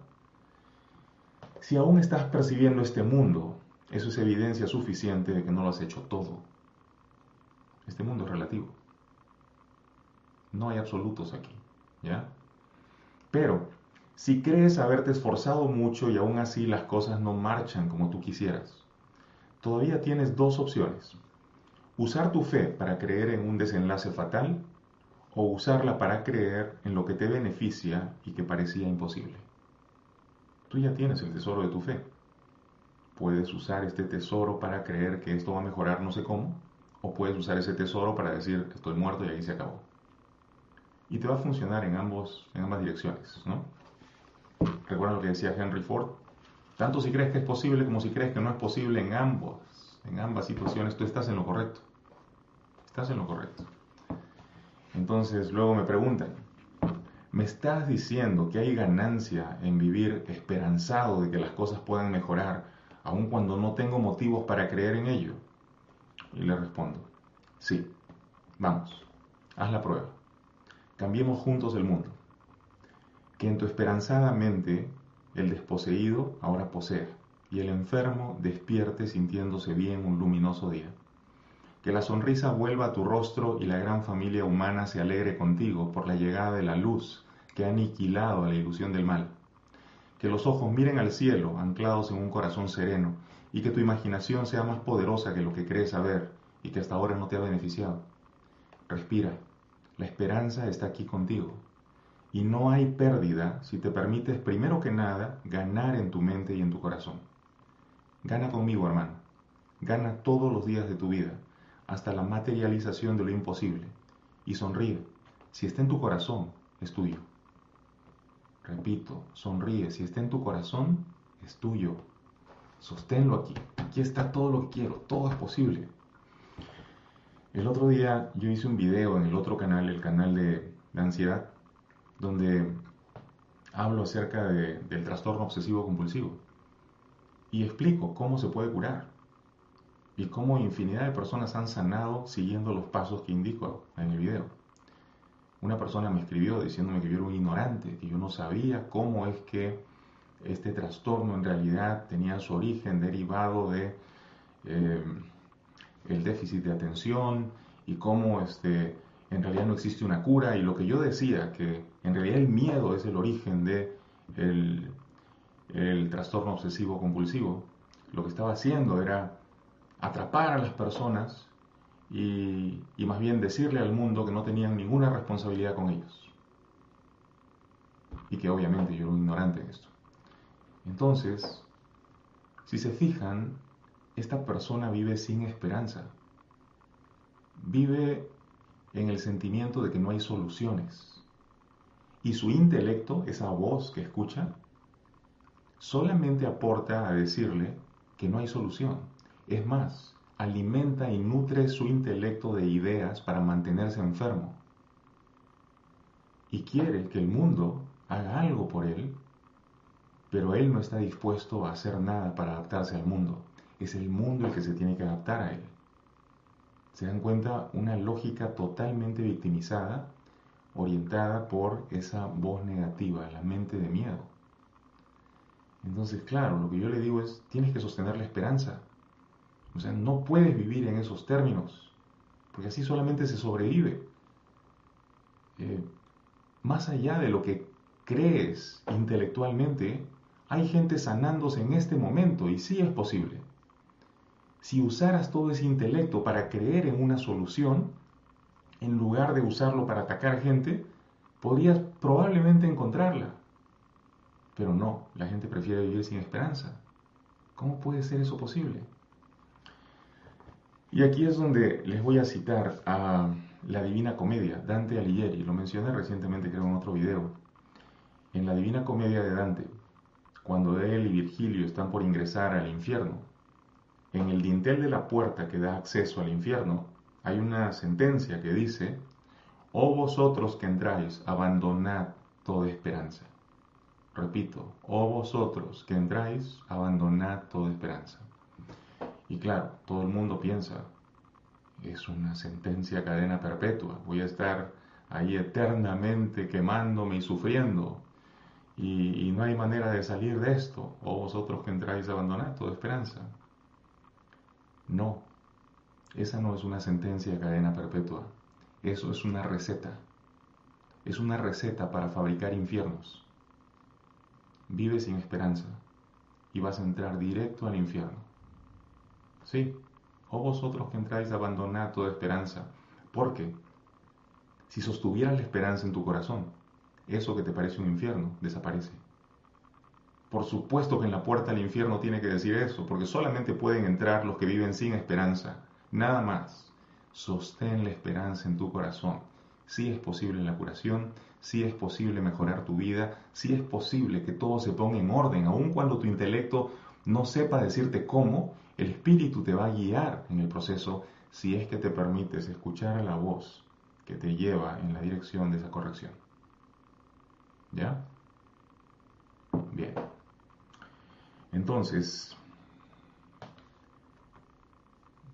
Si aún estás percibiendo este mundo, eso es evidencia suficiente de que no lo has hecho todo. Este mundo es relativo. No hay absolutos aquí, ¿ya? Pero, si crees haberte esforzado mucho y aún así las cosas no marchan como tú quisieras, todavía tienes dos opciones. Usar tu fe para creer en un desenlace fatal o usarla para creer en lo que te beneficia y que parecía imposible. Tú ya tienes el tesoro de tu fe. Puedes usar este tesoro para creer que esto va a mejorar no sé cómo, o puedes usar ese tesoro para decir estoy muerto y ahí se acabó. Y te va a funcionar en, ambos, en ambas direcciones, ¿no? Recuerda lo que decía Henry Ford, tanto si crees que es posible como si crees que no es posible en ambos, en ambas situaciones, tú estás en lo correcto. Estás en lo correcto. Entonces luego me preguntan, ¿Me estás diciendo que hay ganancia en vivir esperanzado de que las cosas puedan mejorar, aun cuando no tengo motivos para creer en ello? Y le respondo, sí, vamos, haz la prueba. Cambiemos juntos el mundo. Que en tu esperanzada mente el desposeído ahora posea y el enfermo despierte sintiéndose bien un luminoso día. Que la sonrisa vuelva a tu rostro y la gran familia humana se alegre contigo por la llegada de la luz que ha aniquilado a la ilusión del mal. Que los ojos miren al cielo, anclados en un corazón sereno, y que tu imaginación sea más poderosa que lo que crees saber y que hasta ahora no te ha beneficiado. Respira, la esperanza está aquí contigo. Y no hay pérdida si te permites primero que nada ganar en tu mente y en tu corazón. Gana conmigo, hermano. Gana todos los días de tu vida hasta la materialización de lo imposible. Y sonríe. Si está en tu corazón, es tuyo. Repito, sonríe. Si está en tu corazón, es tuyo. Sosténlo aquí. Aquí está todo lo que quiero. Todo es posible. El otro día yo hice un video en el otro canal, el canal de, la ansiedad, donde hablo acerca del trastorno obsesivo compulsivo. Y explico cómo se puede curar y cómo infinidad de personas han sanado siguiendo los pasos que indico en el video. Una persona me escribió diciéndome que yo era un ignorante, que yo no sabía cómo es que este trastorno en realidad tenía su origen derivado de eh, el déficit de atención y cómo este, en realidad no existe una cura. Y lo que yo decía que en realidad el miedo es el origen de el, trastorno obsesivo compulsivo, lo que estaba haciendo era atrapar a las personas y, más bien decirle al mundo que no tenían ninguna responsabilidad con ellos. Y que obviamente yo era un ignorante en esto. Entonces, si se fijan, esta persona vive sin esperanza. Vive en el sentimiento de que no hay soluciones. Y su intelecto, esa voz que escucha, solamente aporta a decirle que no hay solución. Es más, alimenta y nutre su intelecto de ideas para mantenerse enfermo. Y quiere que el mundo haga algo por él, pero él no está dispuesto a hacer nada para adaptarse al mundo. Es el mundo el que se tiene que adaptar a él. ¿Se dan cuenta? Una lógica totalmente victimizada, orientada por esa voz negativa, la mente de miedo. Entonces, claro, lo que yo le digo es, tienes que sostener la esperanza. O sea, no puedes vivir en esos términos, porque así solamente se sobrevive. Eh, más allá de lo que crees intelectualmente, hay gente sanándose en este momento y sí es posible. Si usaras todo ese intelecto para creer en una solución, en lugar de usarlo para atacar gente, podrías probablemente encontrarla. Pero no, la gente prefiere vivir sin esperanza. ¿Cómo puede ser eso posible? Y aquí es donde les voy a citar a la Divina Comedia, Dante Alighieri, lo mencioné recientemente creo en otro video. En la Divina Comedia de Dante, cuando él y Virgilio están por ingresar al infierno, en el dintel de la puerta que da acceso al infierno, hay una sentencia que dice, oh vosotros que entráis, abandonad toda esperanza. Repito, oh vosotros que entráis, abandonad toda esperanza. Y claro, todo el mundo piensa, es una sentencia cadena perpetua, voy a estar ahí eternamente quemándome y sufriendo y, no hay manera de salir de esto, o vosotros que entráis a abandonar toda esperanza. No, esa no es una sentencia de cadena perpetua, eso es una receta, es una receta para fabricar infiernos. Vive sin esperanza y vas a entrar directo al infierno. Sí, o vosotros que entráis a abandonar toda esperanza, porque si sostuvieras la esperanza en tu corazón, eso que te parece un infierno desaparece. Por supuesto que en la puerta del infierno tiene que decir eso, porque solamente pueden entrar los que viven sin esperanza. Nada más. Sostén la esperanza en tu corazón. Si es posible la curación, si es posible mejorar tu vida, si es posible que todo se ponga en orden, aun cuando tu intelecto no sepa decirte cómo, el Espíritu te va a guiar en el proceso si es que te permites escuchar a la voz que te lleva en la dirección de esa corrección. ¿Ya? Bien. Entonces,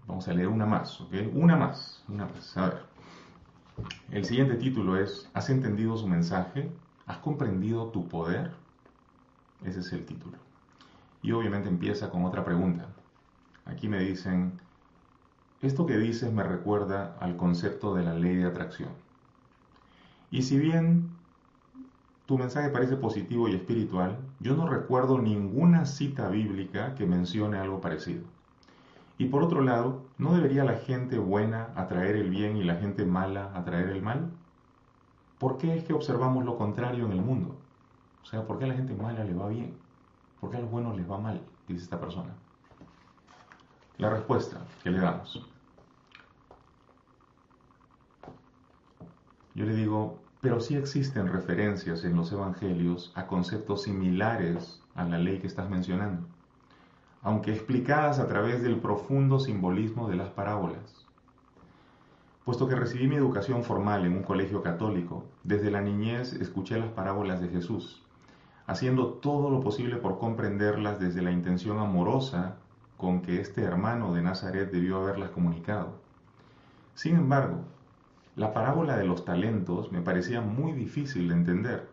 vamos a leer una más, ¿ok? Una más, una más. A ver. El siguiente título es, ¿has entendido su mensaje? ¿Has comprendido tu poder? Ese es el título. Y obviamente empieza con otra pregunta. Aquí me dicen, esto que dices me recuerda al concepto de la ley de atracción. Y si bien tu mensaje parece positivo y espiritual, yo no recuerdo ninguna cita bíblica que mencione algo parecido. Y por otro lado, ¿no debería la gente buena atraer el bien y la gente mala atraer el mal? ¿Por qué es que observamos lo contrario en el mundo? O sea, ¿por qué a la gente mala le va bien? ¿Por qué a los buenos les va mal? Dice esta persona. La respuesta que le damos. Yo le digo, pero sí existen referencias en los evangelios a conceptos similares a la ley que estás mencionando, aunque explicadas a través del profundo simbolismo de las parábolas. Puesto que recibí mi educación formal en un colegio católico, desde la niñez escuché las parábolas de Jesús, haciendo todo lo posible por comprenderlas desde la intención amorosa con que este hermano de Nazaret debió haberlas comunicado. Sin embargo, la parábola de los talentos me parecía muy difícil de entender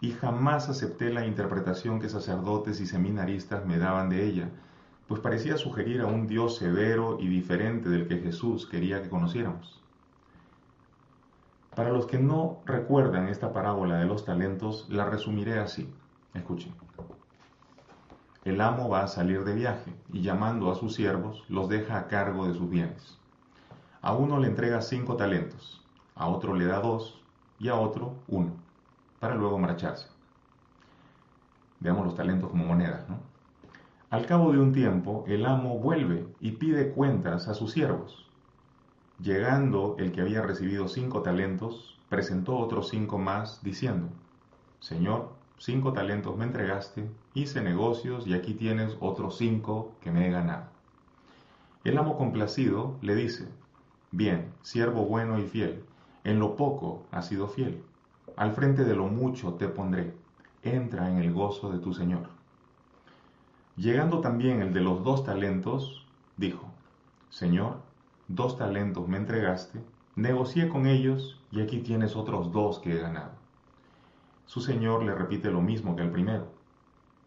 y jamás acepté la interpretación que sacerdotes y seminaristas me daban de ella, pues parecía sugerir a un Dios severo y diferente del que Jesús quería que conociéramos. Para los que no recuerdan esta parábola de los talentos, la resumiré así. Escuchen. El amo va a salir de viaje y llamando a sus siervos los deja a cargo de sus bienes. A uno le entrega cinco talentos, a otro le da dos y a otro uno, para luego marcharse. Veamos los talentos como monedas, ¿no? Al cabo de un tiempo, el amo vuelve y pide cuentas a sus siervos. Llegando el que había recibido cinco talentos, presentó otros cinco más, diciendo, Señor, cinco talentos me entregaste, hice negocios y aquí tienes otros cinco que me he ganado. El amo complacido le dice, Bien, siervo bueno y fiel, en lo poco has sido fiel, al frente de lo mucho te pondré, entra en el gozo de tu Señor. Llegando también el de los dos talentos, dijo, Señor, dos talentos me entregaste, negocié con ellos y aquí tienes otros dos que he ganado. Su Señor le repite lo mismo que al primero.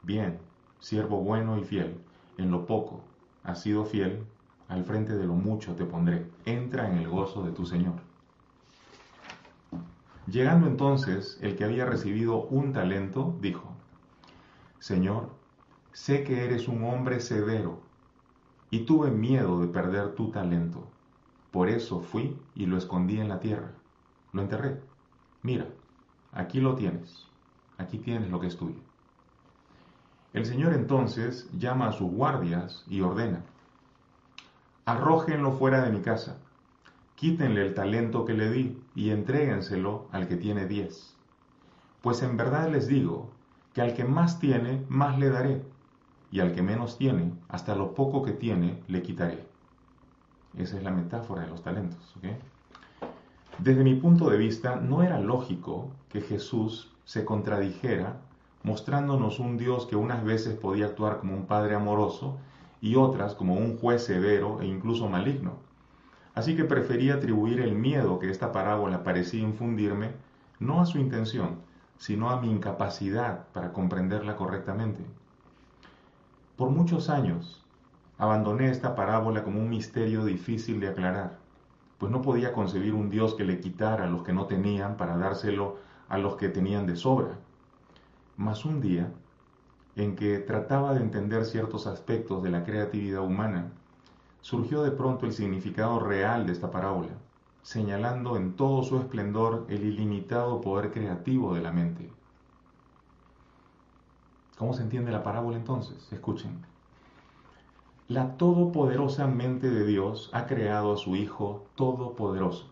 Bien, siervo bueno y fiel, en lo poco has sido fiel, al frente de lo mucho te pondré, entra en el gozo de tu Señor. Llegando entonces el que había recibido un talento, dijo, Señor, sé que eres un hombre severo y tuve miedo de perder tu talento. Por eso fui y lo escondí en la tierra. Lo enterré. Mira, aquí lo tienes. Aquí tienes lo que es tuyo. El Señor entonces llama a sus guardias y ordena, arrójenlo fuera de mi casa, quítenle el talento que le di y entréguenselo al que tiene diez. Pues en verdad les digo que al que más tiene, más le daré, y al que menos tiene, hasta lo poco que tiene, le quitaré. Esa es la metáfora de los talentos. Desde mi punto de vista, no era lógico que Jesús se contradijera mostrándonos un Dios que unas veces podía actuar como un Padre amoroso y otras como un juez severo e incluso maligno. Así que preferí atribuir el miedo que esta parábola parecía infundirme no a su intención, sino a mi incapacidad para comprenderla correctamente. Por muchos años abandoné esta parábola como un misterio difícil de aclarar, pues no podía concebir un Dios que le quitara a los que no tenían para dárselo a los que tenían de sobra. Mas un día en que trataba de entender ciertos aspectos de la creatividad humana, surgió de pronto el significado real de esta parábola, señalando en todo su esplendor el ilimitado poder creativo de la mente. ¿Cómo se entiende la parábola entonces? Escuchen. La todopoderosa mente de Dios ha creado a su Hijo Todopoderoso.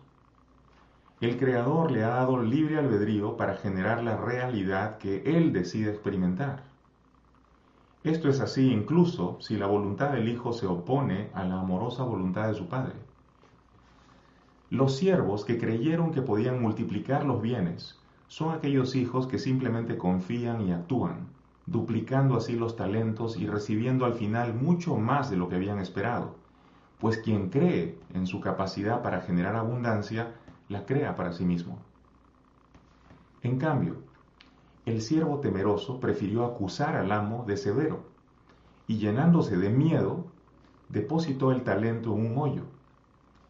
El Creador le ha dado libre albedrío para generar la realidad que Él decide experimentar. Esto es así incluso si la voluntad del Hijo se opone a la amorosa voluntad de su Padre. Los siervos que creyeron que podían multiplicar los bienes son aquellos hijos que simplemente confían y actúan, duplicando así los talentos y recibiendo al final mucho más de lo que habían esperado, pues quien cree en su capacidad para generar abundancia, la crea para sí mismo. En cambio, el siervo temeroso prefirió acusar al amo de severo, y llenándose de miedo, depositó el talento en un hoyo.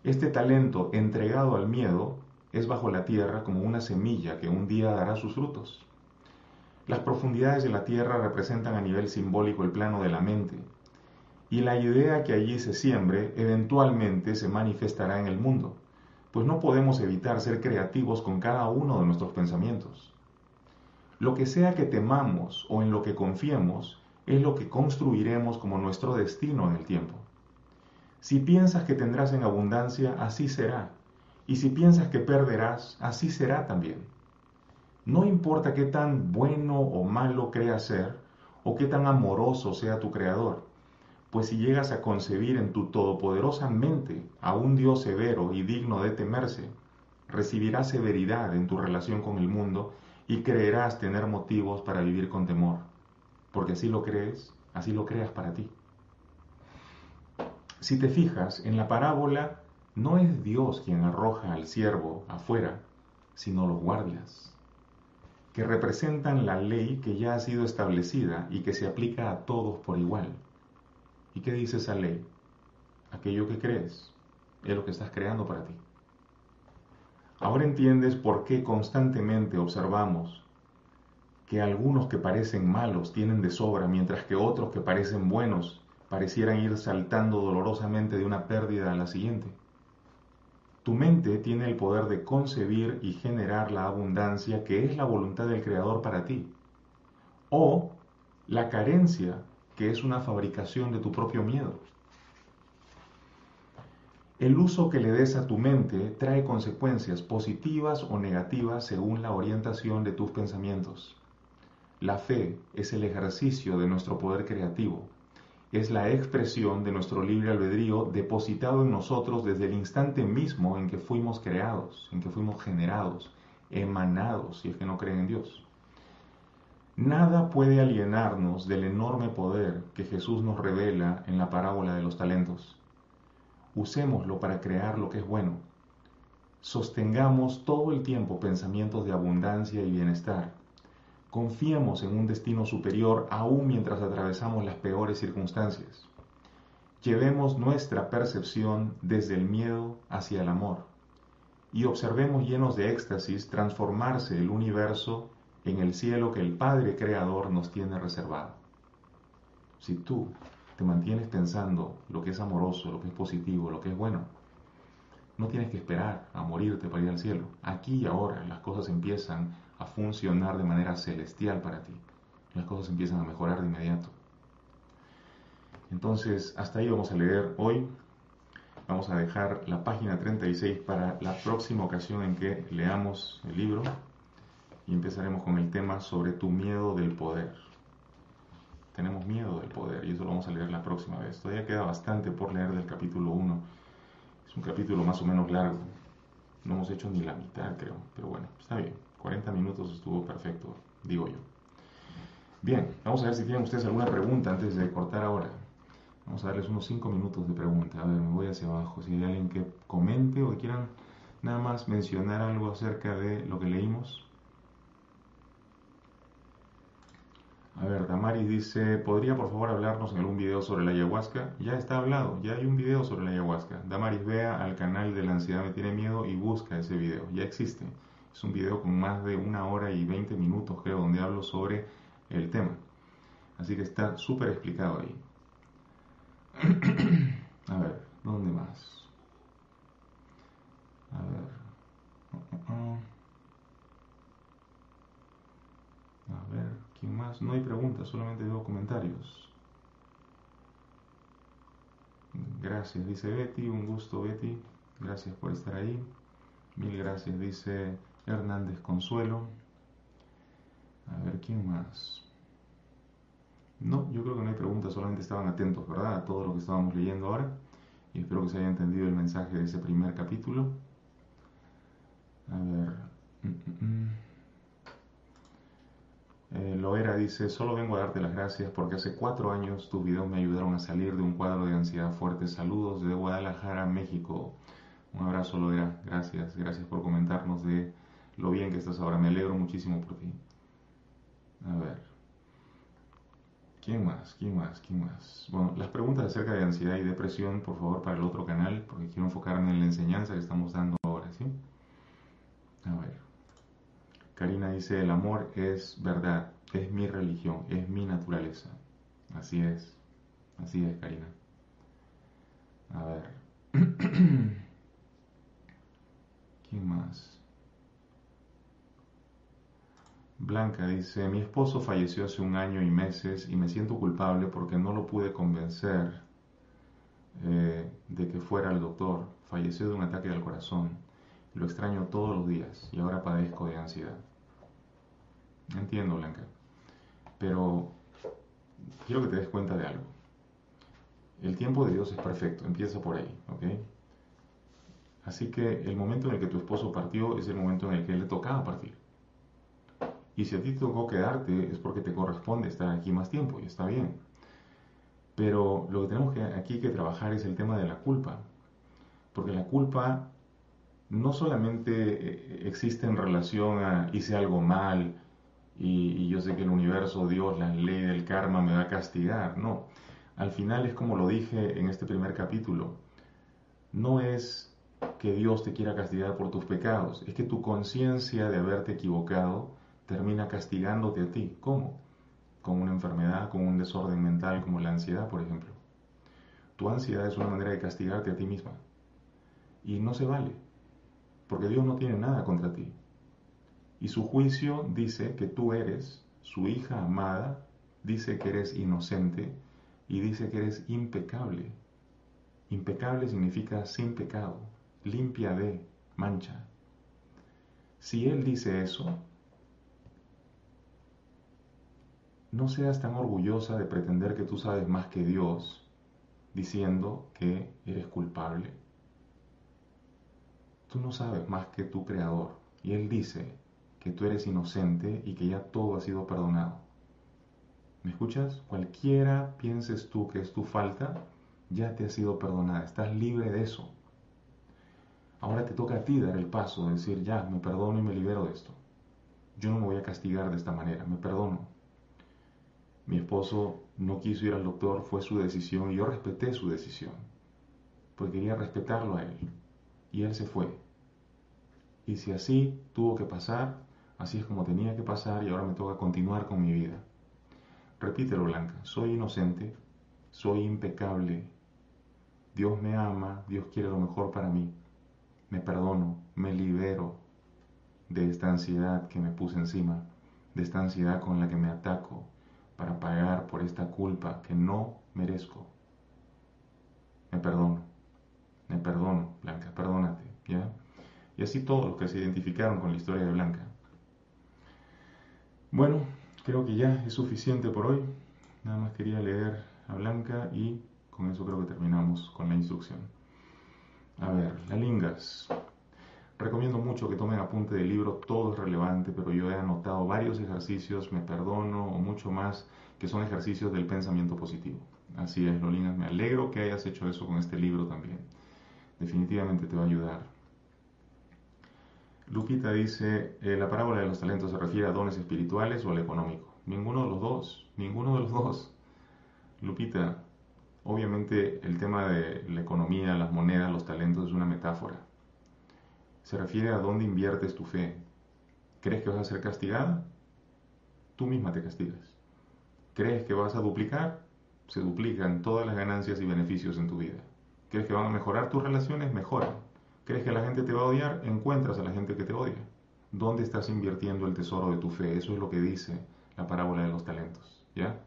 Este talento entregado al miedo es bajo la tierra como una semilla que un día dará sus frutos. Las profundidades de la tierra representan a nivel simbólico el plano de la mente, y la idea que allí se siembre eventualmente se manifestará en el mundo, pues no podemos evitar ser creativos con cada uno de nuestros pensamientos. Lo que sea que temamos o en lo que confiemos es lo que construiremos como nuestro destino en el tiempo. Si piensas que tendrás en abundancia, así será. Y si piensas que perderás, así será también. No importa qué tan bueno o malo creas ser, o qué tan amoroso sea tu Creador, pues si llegas a concebir en tu todopoderosa mente a un Dios severo y digno de temerse, recibirás severidad en tu relación con el mundo y creerás tener motivos para vivir con temor, porque así lo crees, así lo creas para ti. Si te fijas, en la parábola no es Dios quien arroja al siervo afuera, sino los guardias, que representan la ley que ya ha sido establecida y que se aplica a todos por igual. ¿Y qué dice esa ley? Aquello que crees es lo que estás creando para ti. Ahora entiendes por qué constantemente observamos que algunos que parecen malos tienen de sobra, mientras que otros que parecen buenos parecieran ir saltando dolorosamente de una pérdida a la siguiente. Tu mente tiene el poder de concebir y generar la abundancia que es la voluntad del Creador para ti, o la carencia que es una fabricación de tu propio miedo. El uso que le des a tu mente trae consecuencias positivas o negativas según la orientación de tus pensamientos. La fe es el ejercicio de nuestro poder creativo, es la expresión de nuestro libre albedrío depositado en nosotros desde el instante mismo en que fuimos creados, en que fuimos generados, emanados, si es que no creen en Dios. Nada puede alienarnos del enorme poder que Jesús nos revela en la parábola de los talentos usémoslo para crear lo que es bueno. Sostengamos todo el tiempo pensamientos de abundancia y bienestar. Confiemos en un destino superior aún mientras atravesamos las peores circunstancias. Llevemos nuestra percepción desde el miedo hacia el amor y observemos llenos de éxtasis transformarse el universo en el cielo que el Padre Creador nos tiene reservado. Si tú te mantienes pensando lo que es amoroso, lo que es positivo, lo que es bueno, no tienes que esperar a morirte para ir al cielo. Aquí y ahora las cosas empiezan a funcionar de manera celestial para ti. Las cosas empiezan a mejorar de inmediato. Entonces, hasta ahí vamos a leer hoy. Vamos a dejar la página 36 para la próxima ocasión en que leamos el libro y empezaremos con el tema sobre tu miedo del poder tenemos miedo del poder y eso lo vamos a leer la próxima vez. Todavía queda bastante por leer del capítulo 1. Es un capítulo más o menos largo. No hemos hecho ni la mitad, creo. Pero bueno, está bien. 40 minutos estuvo perfecto, digo yo. Bien, vamos a ver si tienen ustedes alguna pregunta antes de cortar ahora. Vamos a darles unos 5 minutos de pregunta. A ver, me voy hacia abajo. Si hay alguien que comente o que quieran nada más mencionar algo acerca de lo que leímos. A ver, Damaris dice, ¿podría por favor hablarnos en algún video sobre la ayahuasca? Ya está hablado, ya hay un video sobre la ayahuasca. Damaris, vea al canal de La ansiedad me tiene miedo y busca ese video, ya existe. Es un video con más de una hora y 20 minutos, creo, donde hablo sobre el tema. Así que está súper explicado ahí. [CLEARS THROAT] A ver, ¿dónde más? A ver. Uh, uh, uh. A ver. ¿Quién más? No hay preguntas, solamente veo comentarios. Gracias, dice Betty. Un gusto, Betty. Gracias por estar ahí. Mil gracias, dice Hernández Consuelo. A ver, ¿quién más? No, yo creo que no hay preguntas, solamente estaban atentos, ¿verdad? A todo lo que estábamos leyendo ahora. Y espero que se haya entendido el mensaje de ese primer capítulo. A ver. Mm, mm, mm. Eh, Loera dice, solo vengo a darte las gracias porque hace cuatro años tus videos me ayudaron a salir de un cuadro de ansiedad fuerte. Saludos desde Guadalajara, México. Un abrazo, Loera. Gracias, gracias por comentarnos de lo bien que estás ahora. Me alegro muchísimo por ti. A ver. ¿Quién más? ¿Quién más? ¿Quién más? Bueno, las preguntas acerca de ansiedad y depresión, por favor, para el otro canal, porque quiero enfocarme en la enseñanza que estamos dando ahora, ¿sí? A ver. Karina dice, el amor es verdad, es mi religión, es mi naturaleza. Así es, así es, Karina. A ver. [CLEARS THROAT] ¿Quién más? Blanca dice, mi esposo falleció hace un año y meses y me siento culpable porque no lo pude convencer eh, de que fuera al doctor. Falleció de un ataque al corazón. Lo extraño todos los días y ahora padezco de ansiedad. Entiendo, Blanca. Pero quiero que te des cuenta de algo. El tiempo de Dios es perfecto, empieza por ahí, ¿ok? Así que el momento en el que tu esposo partió es el momento en el que le tocaba partir. Y si a ti te tocó quedarte es porque te corresponde estar aquí más tiempo y está bien. Pero lo que tenemos aquí que trabajar es el tema de la culpa. Porque la culpa no solamente eh, existe en relación a hice algo mal y, yo sé que el universo, Dios, la ley del karma me va a castigar. No, al final es como lo dije en este primer capítulo. No es que Dios te quiera castigar por tus pecados, es que tu conciencia de haberte equivocado termina castigándote a ti. ¿Cómo? Con una enfermedad, con un desorden mental como la ansiedad, por ejemplo. Tu ansiedad es una manera de castigarte a ti misma. Y no se vale, porque Dios no tiene nada contra ti. Y su juicio dice que tú eres su hija amada, dice que eres inocente y dice que eres impecable. Impecable significa sin pecado, limpia de mancha. Si Él dice eso, no seas tan orgullosa de pretender que tú sabes más que Dios diciendo que eres culpable. Tú no sabes más que tu Creador y Él dice que tú eres inocente y que ya todo ha sido perdonado. ¿Me escuchas? Cualquiera pienses tú que es tu falta, ya te ha sido perdonada, estás libre de eso. Ahora te toca a ti dar el paso, de decir, ya, me perdono y me libero de esto. Yo no me voy a castigar de esta manera, me perdono. Mi esposo no quiso ir al doctor, fue su decisión y yo respeté su decisión, porque quería respetarlo a él. Y él se fue. Y si así tuvo que pasar, así es como tenía que pasar y ahora me toca continuar con mi vida. Repítelo, Blanca, soy inocente, soy impecable, Dios me ama, Dios quiere lo mejor para mí, me perdono, me libero de esta ansiedad que me puse encima, de esta ansiedad con la que me ataco, para pagar por esta culpa que no merezco. Me perdono, me perdono, Blanca, perdónate, ¿ya? Y así todos los que se identificaron con la historia de Blanca. Bueno, creo que ya es suficiente por hoy. Nada más quería leer a Blanca y con eso creo que terminamos con la instrucción. A ver, la lingas. Recomiendo mucho que tomen apunte del libro, todo es relevante, pero yo he anotado varios ejercicios, me perdono o mucho más, que son ejercicios del pensamiento positivo. Así es, Lolingas, me alegro que hayas hecho eso con este libro también. Definitivamente te va a ayudar. Lupita dice, eh, la parábola de los talentos se refiere a dones espirituales o al económico. Ninguno de los dos, ninguno de los dos. Lupita, obviamente el tema de la economía, las monedas, los talentos es una metáfora se refiere a dónde inviertes tu fe. ¿Crees que vas a ser castigada? Tú misma te castigas. ¿Crees que vas a duplicar? Se duplican todas las ganancias y beneficios en tu vida. ¿Crees que van a mejorar tus relaciones? Mejoran. ¿Crees que la gente te va a odiar? Encuentras a la gente que te odia. ¿Dónde estás invirtiendo el tesoro de tu fe? Eso es lo que dice la parábola de los talentos. ¿Ya?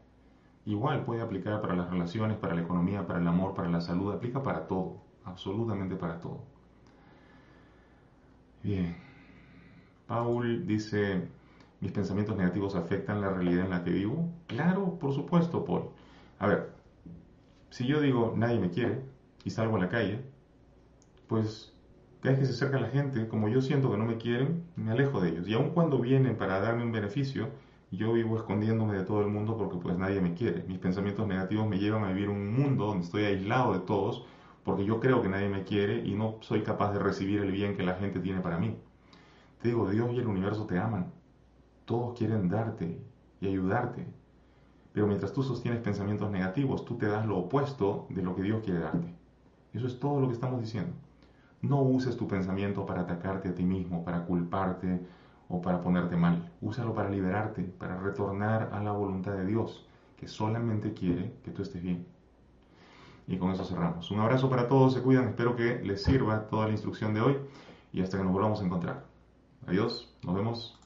Igual puede aplicar para las relaciones, para la economía, para el amor, para la salud, aplica para todo, absolutamente para todo. Bien. Paul dice, ¿mis pensamientos negativos afectan la realidad en la que vivo? Claro, por supuesto, Paul. A ver, si yo digo, nadie me quiere, y salgo a la calle, pues cada vez que se acerca la gente, como yo siento que no me quieren, me alejo de ellos. Y aun cuando vienen para darme un beneficio, yo vivo escondiéndome de todo el mundo porque pues nadie me quiere. Mis pensamientos negativos me llevan a vivir un mundo donde estoy aislado de todos porque yo creo que nadie me quiere y no soy capaz de recibir el bien que la gente tiene para mí. Te digo, Dios y el universo te aman. Todos quieren darte y ayudarte. Pero mientras tú sostienes pensamientos negativos, tú te das lo opuesto de lo que Dios quiere darte. Eso es todo lo que estamos diciendo. No uses tu pensamiento para atacarte a ti mismo, para culparte o para ponerte mal. Úsalo para liberarte, para retornar a la voluntad de Dios, que solamente quiere que tú estés bien. Y con eso cerramos. Un abrazo para todos, se cuidan, espero que les sirva toda la instrucción de hoy y hasta que nos volvamos a encontrar. Adiós, nos vemos.